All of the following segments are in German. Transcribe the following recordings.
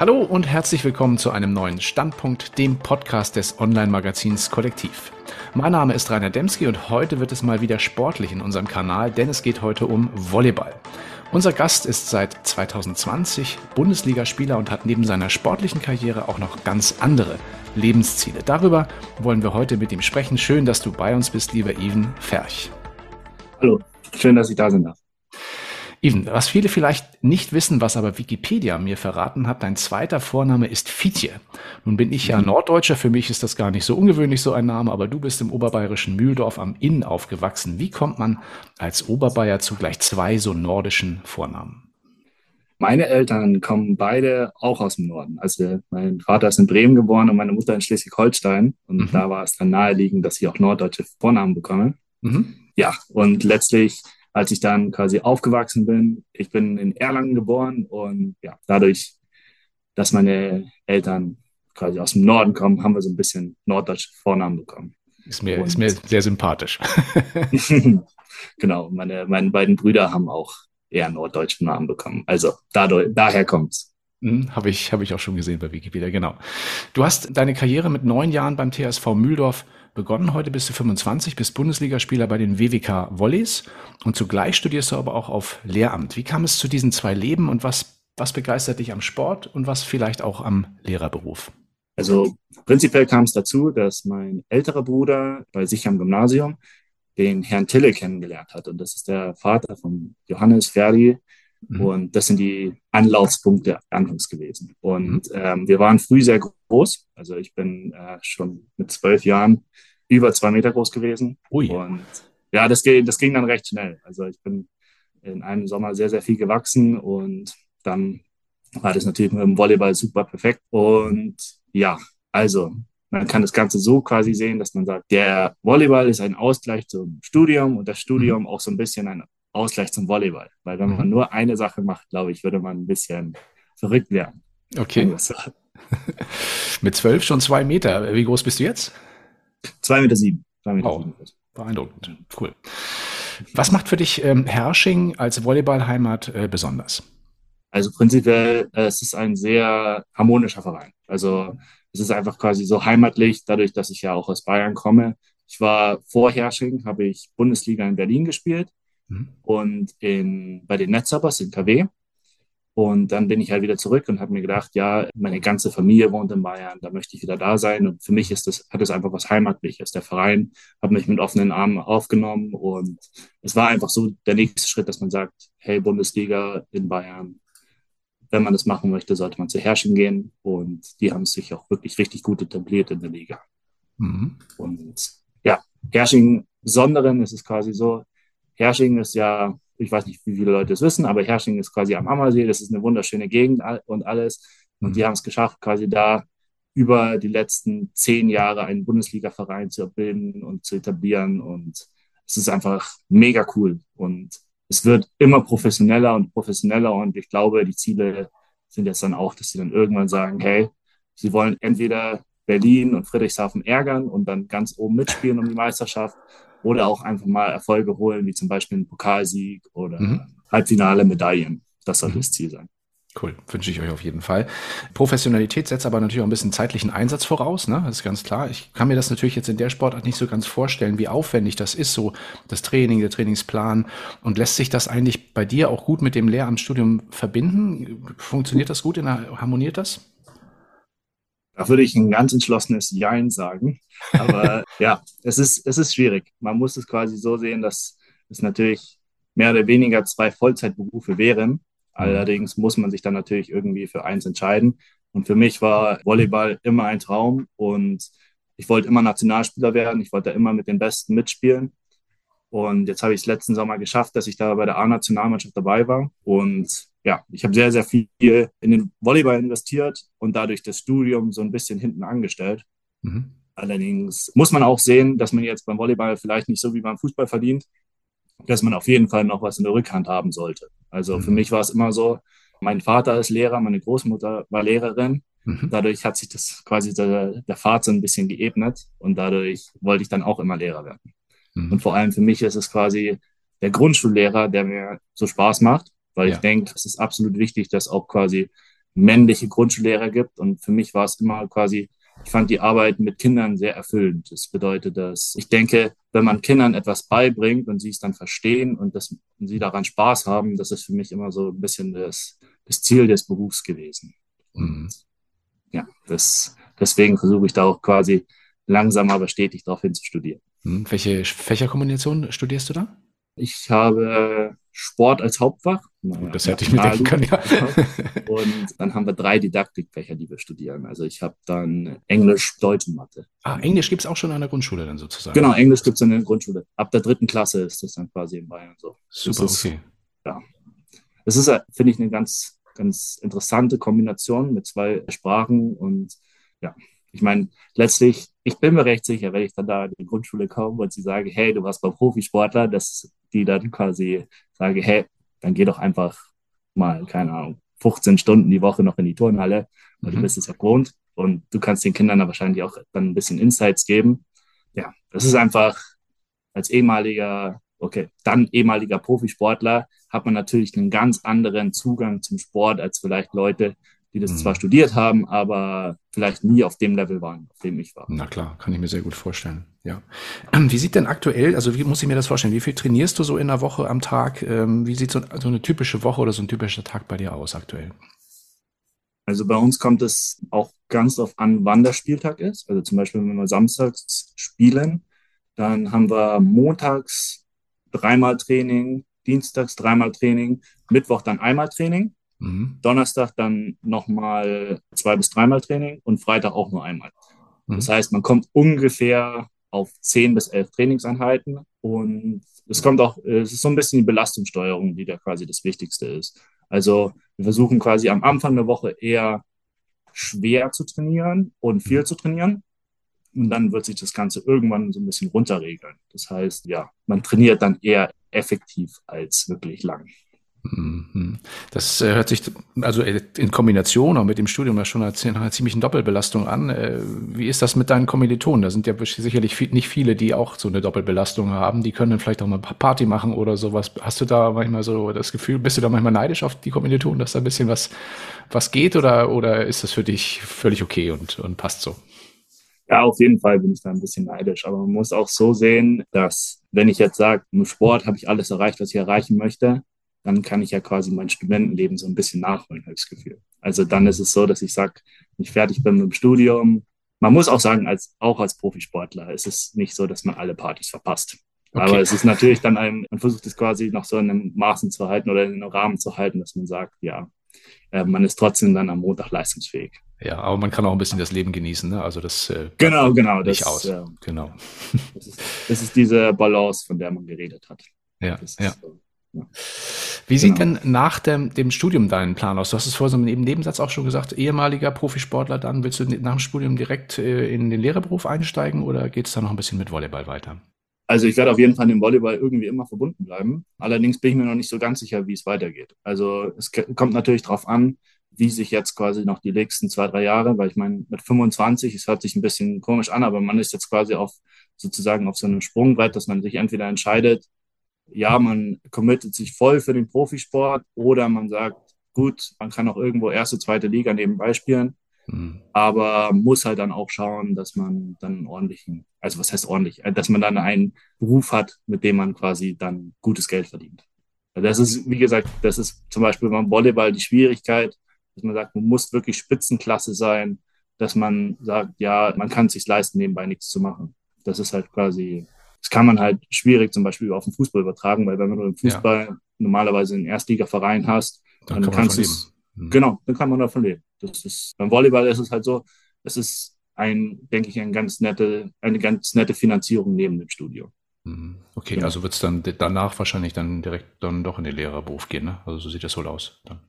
Hallo und herzlich willkommen zu einem neuen Standpunkt, dem Podcast des Online-Magazins Kollektiv. Mein Name ist Rainer Demski und heute wird es mal wieder sportlich in unserem Kanal, denn es geht heute um Volleyball. Unser Gast ist seit 2020 Bundesligaspieler und hat neben seiner sportlichen Karriere auch noch ganz andere Lebensziele. Darüber wollen wir heute mit ihm sprechen. Schön, dass du bei uns bist, lieber Even Ferch. Hallo, schön, dass ich da sein darf. Even, was viele vielleicht nicht wissen, was aber Wikipedia mir verraten hat, dein zweiter Vorname ist Fietje. Nun bin ich ja mhm. Norddeutscher, für mich ist das gar nicht so ungewöhnlich, so ein Name, aber du bist im oberbayerischen Mühldorf am Inn aufgewachsen. Wie kommt man als Oberbayer zu gleich zwei so nordischen Vornamen? Meine Eltern kommen beide auch aus dem Norden. Also mein Vater ist in Bremen geboren und meine Mutter in Schleswig-Holstein. Und mhm. da war es dann naheliegend, dass ich auch norddeutsche Vornamen bekomme. Mhm. Ja, und letztlich als ich dann quasi aufgewachsen bin. Ich bin in Erlangen geboren und ja, dadurch, dass meine Eltern quasi aus dem Norden kommen, haben wir so ein bisschen norddeutsche Vornamen bekommen. Ist mir, und, ist mir sehr sympathisch. genau, meine, meine beiden Brüder haben auch eher norddeutsche Namen bekommen. Also dadurch, daher kommt's. Hm, Habe ich, hab ich auch schon gesehen bei Wikipedia, genau. Du hast deine Karriere mit neun Jahren beim TSV Mühldorf begonnen. Heute bist du 25, bist Bundesligaspieler bei den WWK Volleys und zugleich studierst du aber auch auf Lehramt. Wie kam es zu diesen zwei Leben und was, was begeistert dich am Sport und was vielleicht auch am Lehrerberuf? Also prinzipiell kam es dazu, dass mein älterer Bruder bei sich am Gymnasium den Herrn Tille kennengelernt hat. Und das ist der Vater von Johannes Ferdi. Mhm. Und das sind die Anlaufspunkte anfangs gewesen. Und mhm. ähm, wir waren früh sehr groß. Also ich bin äh, schon mit zwölf Jahren über zwei Meter groß gewesen. Ui. Und ja, das, das ging dann recht schnell. Also ich bin in einem Sommer sehr, sehr viel gewachsen und dann war das natürlich mit dem Volleyball super perfekt. Und ja, also man kann das Ganze so quasi sehen, dass man sagt, der Volleyball ist ein Ausgleich zum Studium und das Studium mhm. auch so ein bisschen ein Ausgleich zum Volleyball. Weil wenn man mhm. nur eine Sache macht, glaube ich, würde man ein bisschen verrückt werden. Okay. Mit zwölf schon zwei Meter. Wie groß bist du jetzt? Zwei Meter sieben. Zwei Meter oh, sieben. Beeindruckend. Cool. Was macht für dich ähm, Hersching als Volleyballheimat äh, besonders? Also prinzipiell, äh, es ist ein sehr harmonischer Verein. Also es ist einfach quasi so heimatlich, dadurch, dass ich ja auch aus Bayern komme. Ich war vor Hersching, habe ich Bundesliga in Berlin gespielt mhm. und in, bei den Netzhoppers in KW. Und dann bin ich halt wieder zurück und habe mir gedacht, ja, meine ganze Familie wohnt in Bayern, da möchte ich wieder da sein. Und für mich ist das, hat es einfach was Heimatliches. Der Verein hat mich mit offenen Armen aufgenommen und es war einfach so der nächste Schritt, dass man sagt, hey, Bundesliga in Bayern, wenn man das machen möchte, sollte man zu Herrschen gehen. Und die haben sich auch wirklich richtig gut etabliert in der Liga. Mhm. Und ja, Hersching Besonderen ist es quasi so, Hersching ist ja ich weiß nicht, wie viele Leute es wissen, aber Hersching ist quasi am Ammersee, das ist eine wunderschöne Gegend und alles. Und mhm. die haben es geschafft, quasi da über die letzten zehn Jahre einen Bundesliga-Verein zu bilden und zu etablieren. Und es ist einfach mega cool. Und es wird immer professioneller und professioneller. Und ich glaube, die Ziele sind jetzt dann auch, dass sie dann irgendwann sagen, hey, sie wollen entweder Berlin und Friedrichshafen ärgern und dann ganz oben mitspielen um die Meisterschaft oder auch einfach mal Erfolge holen, wie zum Beispiel einen Pokalsieg oder mhm. Halbfinale Medaillen. Das soll mhm. das Ziel sein. Cool, wünsche ich euch auf jeden Fall. Professionalität setzt aber natürlich auch ein bisschen zeitlichen Einsatz voraus, ne? Das ist ganz klar. Ich kann mir das natürlich jetzt in der Sportart nicht so ganz vorstellen, wie aufwendig das ist, so das Training, der Trainingsplan. Und lässt sich das eigentlich bei dir auch gut mit dem Lehramtsstudium verbinden? Funktioniert das gut? harmoniert das? Da würde ich ein ganz entschlossenes Jein sagen. Aber ja, es ist, es ist schwierig. Man muss es quasi so sehen, dass es natürlich mehr oder weniger zwei Vollzeitberufe wären. Mhm. Allerdings muss man sich dann natürlich irgendwie für eins entscheiden. Und für mich war Volleyball immer ein Traum und ich wollte immer Nationalspieler werden. Ich wollte immer mit den Besten mitspielen. Und jetzt habe ich es letzten Sommer geschafft, dass ich da bei der A-Nationalmannschaft dabei war. Und ja, ich habe sehr, sehr viel in den Volleyball investiert und dadurch das Studium so ein bisschen hinten angestellt. Mhm. Allerdings muss man auch sehen, dass man jetzt beim Volleyball vielleicht nicht so wie beim Fußball verdient, dass man auf jeden Fall noch was in der Rückhand haben sollte. Also mhm. für mich war es immer so, mein Vater ist Lehrer, meine Großmutter war Lehrerin. Mhm. Dadurch hat sich das quasi der, der Pfad so ein bisschen geebnet und dadurch wollte ich dann auch immer Lehrer werden. Mhm. Und vor allem für mich ist es quasi der Grundschullehrer, der mir so Spaß macht weil ja. ich denke, es ist absolut wichtig, dass auch quasi männliche Grundschullehrer gibt. Und für mich war es immer quasi, ich fand die Arbeit mit Kindern sehr erfüllend. Das bedeutet, dass ich denke, wenn man Kindern etwas beibringt und sie es dann verstehen und, das, und sie daran Spaß haben, das ist für mich immer so ein bisschen das, das Ziel des Berufs gewesen. Mhm. Ja, das, deswegen versuche ich da auch quasi langsam aber stetig darauf hin zu studieren. Mhm. Welche Fächerkombination studierst du da? Ich habe Sport als Hauptfach. Naja, das hätte ich mir denken können, ja. Und dann haben wir drei Didaktikfächer, die wir studieren. Also ich habe dann Englisch, Deutsch und Mathe. Ah, Englisch gibt es auch schon an der Grundschule dann sozusagen? Genau, Englisch gibt es in der Grundschule. Ab der dritten Klasse ist das dann quasi in Bayern so. Super, ist, okay. Ja. Das ist, finde ich, eine ganz, ganz interessante Kombination mit zwei Sprachen und ja, ich meine, letztlich, ich bin mir recht sicher, wenn ich dann da in die Grundschule komme und sie sagen, hey, du warst beim Profisportler, dass die dann quasi sagen, hey, dann geh doch einfach mal, keine Ahnung, 15 Stunden die Woche noch in die Turnhalle, weil mhm. du bist es ja gewohnt und du kannst den Kindern da wahrscheinlich auch dann ein bisschen Insights geben. Ja, das ist einfach als ehemaliger, okay, dann ehemaliger Profisportler hat man natürlich einen ganz anderen Zugang zum Sport als vielleicht Leute, die das mhm. zwar studiert haben, aber vielleicht nie auf dem Level waren, auf dem ich war. Na klar, kann ich mir sehr gut vorstellen. Ja. Wie sieht denn aktuell, also wie muss ich mir das vorstellen? Wie viel trainierst du so in der Woche am Tag? Ähm, wie sieht so, so eine typische Woche oder so ein typischer Tag bei dir aus aktuell? Also bei uns kommt es auch ganz darauf an, wann der Spieltag ist. Also zum Beispiel, wenn wir samstags spielen, dann haben wir montags dreimal Training, dienstags dreimal Training, Mittwoch dann einmal Training. Mhm. Donnerstag dann nochmal zwei bis dreimal Training und Freitag auch nur einmal. Mhm. Das heißt, man kommt ungefähr auf zehn bis elf Trainingseinheiten und es kommt auch, es ist so ein bisschen die Belastungssteuerung, die da quasi das Wichtigste ist. Also wir versuchen quasi am Anfang der Woche eher schwer zu trainieren und viel mhm. zu trainieren. Und dann wird sich das Ganze irgendwann so ein bisschen runterregeln. Das heißt, ja, man trainiert dann eher effektiv als wirklich lang. Mhm. Das äh, hört sich also äh, in Kombination auch mit dem Studium ja schon als einer ziemlichen Doppelbelastung an. Äh, wie ist das mit deinen Kommilitonen? Da sind ja sicherlich nicht viele, die auch so eine Doppelbelastung haben. Die können dann vielleicht auch mal Party machen oder sowas. Hast du da manchmal so das Gefühl, bist du da manchmal neidisch auf die Kommilitonen, dass da ein bisschen was, was geht oder, oder ist das für dich völlig okay und, und passt so? Ja, auf jeden Fall bin ich da ein bisschen neidisch. Aber man muss auch so sehen, dass wenn ich jetzt sage, im Sport habe ich alles erreicht, was ich erreichen möchte, dann kann ich ja quasi mein Studentenleben so ein bisschen nachholen, habe ich das Gefühl. Also dann ist es so, dass ich sage, ich fertig bin mit dem Studium, man muss auch sagen, als, auch als Profisportler ist es nicht so, dass man alle Partys verpasst. Okay. Aber es ist natürlich dann ein, man versucht es quasi noch so in einem Maßen zu halten oder in einem Rahmen zu halten, dass man sagt, ja, äh, man ist trotzdem dann am Montag leistungsfähig. Ja, aber man kann auch ein bisschen das Leben genießen, ne? Also das äh, genau, genau, nicht das, aus. Äh, genau. Das ist, das ist diese Balance, von der man geredet hat. Ja, ja. So. Wie sieht genau. denn nach dem, dem Studium dein Plan aus? Du hast es vorhin so im Nebensatz auch schon gesagt, ehemaliger Profisportler, dann willst du nach dem Studium direkt äh, in den Lehrerberuf einsteigen oder geht es da noch ein bisschen mit Volleyball weiter? Also ich werde auf jeden Fall dem Volleyball irgendwie immer verbunden bleiben. Allerdings bin ich mir noch nicht so ganz sicher, wie es weitergeht. Also es kommt natürlich darauf an, wie sich jetzt quasi noch die nächsten zwei, drei Jahre, weil ich meine, mit 25, es hört sich ein bisschen komisch an, aber man ist jetzt quasi auf sozusagen auf so einem Sprungbrett, dass man sich entweder entscheidet, ja, man committet sich voll für den Profisport oder man sagt, gut, man kann auch irgendwo erste, zweite Liga nebenbei spielen, mhm. aber muss halt dann auch schauen, dass man dann einen ordentlichen, also was heißt ordentlich, äh, dass man dann einen Beruf hat, mit dem man quasi dann gutes Geld verdient. Das ist, wie gesagt, das ist zum Beispiel beim Volleyball die Schwierigkeit, dass man sagt, man muss wirklich Spitzenklasse sein, dass man sagt, ja, man kann es sich leisten, nebenbei nichts zu machen. Das ist halt quasi das kann man halt schwierig zum Beispiel auf den Fußball übertragen, weil wenn du im Fußball ja. normalerweise einen Erstligaverein hast, dann, dann kann kannst du es, mhm. genau, dann kann man davon leben. Das ist, beim Volleyball ist es halt so, es ist ein, denke ich, ein ganz nette, eine ganz nette Finanzierung neben dem Studio. Mhm. Okay, ja. also wird es dann danach wahrscheinlich dann direkt dann doch in den Lehrerberuf gehen, ne? Also so sieht das wohl aus. Dann.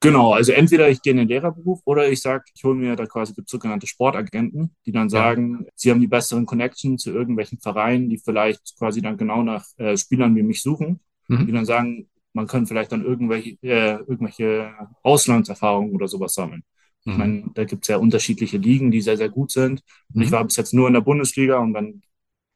Genau, also entweder ich gehe in den Lehrerberuf oder ich sage, ich hole mir da quasi gibt sogenannte Sportagenten, die dann sagen, ja. sie haben die besseren Connections zu irgendwelchen Vereinen, die vielleicht quasi dann genau nach äh, Spielern wie mich suchen, mhm. die dann sagen, man kann vielleicht dann irgendwelche, äh, irgendwelche Auslandserfahrungen oder sowas sammeln. Mhm. Ich meine, da gibt es ja unterschiedliche Ligen, die sehr, sehr gut sind. Und mhm. ich war bis jetzt nur in der Bundesliga und dann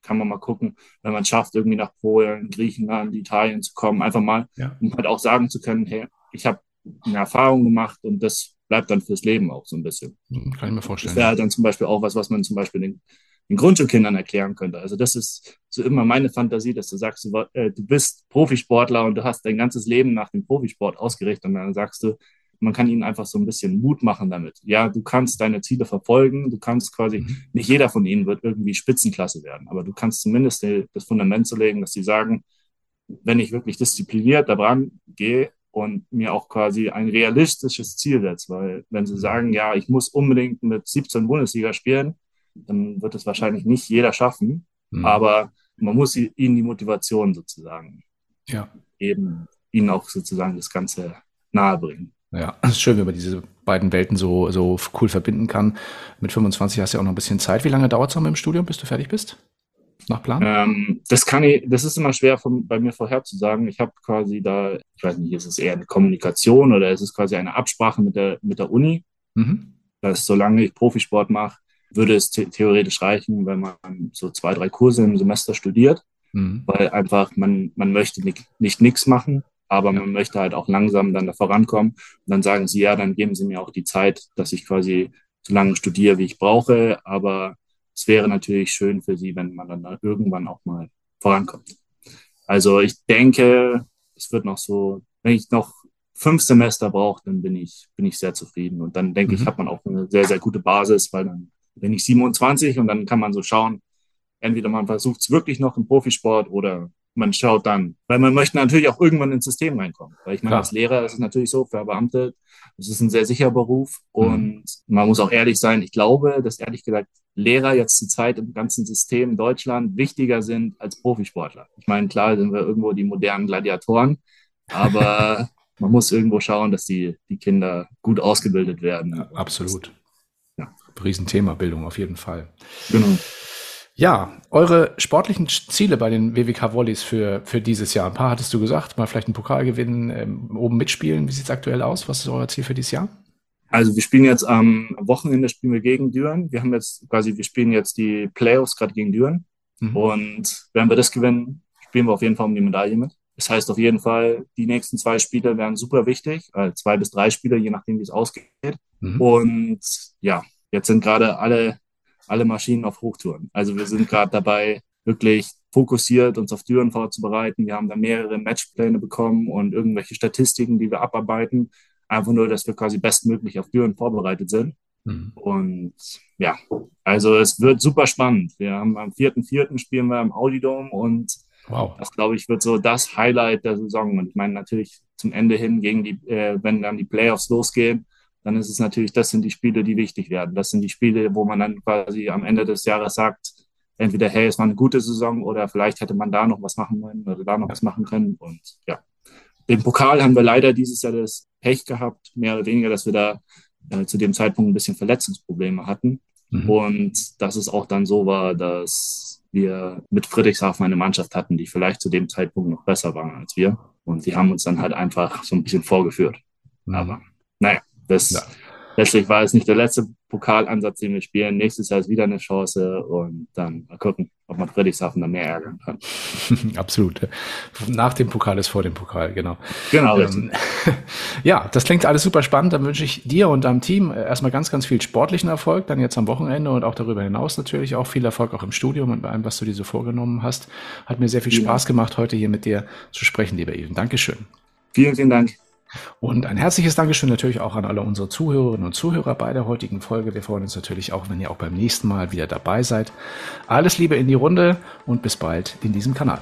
kann man mal gucken, wenn man es schafft, irgendwie nach Polen, Griechenland, Italien zu kommen, einfach mal, ja. um halt auch sagen zu können, hey, ich habe eine Erfahrung gemacht und das bleibt dann fürs Leben auch so ein bisschen. Hm, kann ich mir vorstellen. Das wäre halt dann zum Beispiel auch was, was man zum Beispiel den, den Grundschulkindern erklären könnte. Also das ist so immer meine Fantasie, dass du sagst, du, äh, du bist Profisportler und du hast dein ganzes Leben nach dem Profisport ausgerichtet und dann sagst du, man kann ihnen einfach so ein bisschen Mut machen damit. Ja, du kannst deine Ziele verfolgen, du kannst quasi, mhm. nicht jeder von ihnen wird irgendwie Spitzenklasse werden, aber du kannst zumindest das Fundament zu legen, dass sie sagen, wenn ich wirklich diszipliniert daran gehe und mir auch quasi ein realistisches Ziel setze, weil wenn sie sagen, ja, ich muss unbedingt mit 17 Bundesliga spielen, dann wird es wahrscheinlich nicht jeder schaffen, mhm. aber man muss ihnen die Motivation sozusagen ja. eben ihnen auch sozusagen das Ganze nahebringen. Ja, es ist schön, wenn man diese beiden Welten so, so cool verbinden kann. Mit 25 hast du ja auch noch ein bisschen Zeit. Wie lange dauert es noch mit dem Studium, bis du fertig bist? Nach Plan? Ähm, das kann ich, das ist immer schwer von, bei mir vorherzusagen. Ich habe quasi da, ich weiß nicht, ist es eher eine Kommunikation oder ist es quasi eine Absprache mit der, mit der Uni? Mhm. Dass solange ich Profisport mache, würde es theoretisch reichen, wenn man so zwei, drei Kurse im Semester studiert, mhm. weil einfach man, man möchte nicht, nicht nichts machen, aber man möchte halt auch langsam dann da vorankommen. Und dann sagen sie, ja, dann geben sie mir auch die Zeit, dass ich quasi so lange studiere, wie ich brauche. Aber es wäre natürlich schön für sie, wenn man dann da irgendwann auch mal vorankommt. Also ich denke, es wird noch so, wenn ich noch fünf Semester brauche, dann bin ich, bin ich sehr zufrieden. Und dann denke mhm. ich, hat man auch eine sehr, sehr gute Basis, weil dann bin ich 27 und dann kann man so schauen, entweder man versucht es wirklich noch im Profisport oder man schaut dann, weil man möchte natürlich auch irgendwann ins System reinkommen. Weil ich meine, Klar. als Lehrer ist es natürlich so, für Beamte, das ist ein sehr sicherer Beruf mhm. und mhm. man muss auch ehrlich sein. Ich glaube, dass ehrlich gesagt Lehrer jetzt zur Zeit im ganzen System in Deutschland wichtiger sind als Profisportler. Ich meine, klar sind wir irgendwo die modernen Gladiatoren, aber man muss irgendwo schauen, dass die, die Kinder gut ausgebildet werden. Ja, absolut. Ja. Riesenthema Bildung auf jeden Fall. Genau. Ja, eure sportlichen Ziele bei den WWK Volleys für, für dieses Jahr. Ein paar hattest du gesagt, mal vielleicht einen Pokal gewinnen, ähm, oben mitspielen. Wie sieht es aktuell aus? Was ist euer Ziel für dieses Jahr? Also wir spielen jetzt am Wochenende spielen wir gegen Düren. Wir haben jetzt quasi, wir spielen jetzt die Playoffs gerade gegen Düren. Mhm. Und wenn wir das gewinnen, spielen wir auf jeden Fall um die Medaille mit. Das heißt auf jeden Fall, die nächsten zwei Spiele werden super wichtig, also zwei bis drei Spiele, je nachdem, wie es ausgeht. Mhm. Und ja, jetzt sind gerade alle alle Maschinen auf Hochtouren. Also wir sind gerade dabei, wirklich fokussiert uns auf Türen vorzubereiten. Wir haben da mehrere Matchpläne bekommen und irgendwelche Statistiken, die wir abarbeiten. Einfach nur, dass wir quasi bestmöglich auf Türen vorbereitet sind. Mhm. Und ja, also es wird super spannend. Wir haben am 4.4. spielen wir im Audidome und wow. das, glaube ich, wird so das Highlight der Saison. Und ich meine natürlich zum Ende hin, gegen die, äh, wenn dann die Playoffs losgehen, dann ist es natürlich, das sind die Spiele, die wichtig werden. Das sind die Spiele, wo man dann quasi am Ende des Jahres sagt, entweder, hey, es war eine gute Saison oder vielleicht hätte man da noch was machen können oder da noch was machen können. Und ja, den Pokal haben wir leider dieses Jahr das Pech gehabt, mehr oder weniger, dass wir da äh, zu dem Zeitpunkt ein bisschen Verletzungsprobleme hatten. Mhm. Und dass es auch dann so war, dass wir mit Friedrichshafen eine Mannschaft hatten, die vielleicht zu dem Zeitpunkt noch besser waren als wir. Und die haben uns dann halt einfach so ein bisschen vorgeführt. Mhm. Aber naja, das ja. letztlich war es nicht der letzte Pokalansatz, den wir spielen. Nächstes Jahr ist wieder eine Chance und dann mal gucken, ob man Friedrichshafen dann mehr ärgern kann. Absolut. Nach dem Pokal ist vor dem Pokal, genau. Genau. Ähm, ja, das klingt alles super spannend. Dann wünsche ich dir und deinem Team erstmal ganz, ganz viel sportlichen Erfolg, dann jetzt am Wochenende und auch darüber hinaus natürlich auch viel Erfolg auch im Studium und bei allem, was du dir so vorgenommen hast. Hat mir sehr viel Spaß gemacht, heute hier mit dir zu sprechen, lieber Even. Dankeschön. Vielen, vielen Dank. Und ein herzliches Dankeschön natürlich auch an alle unsere Zuhörerinnen und Zuhörer bei der heutigen Folge. Wir freuen uns natürlich auch, wenn ihr auch beim nächsten Mal wieder dabei seid. Alles Liebe in die Runde und bis bald in diesem Kanal.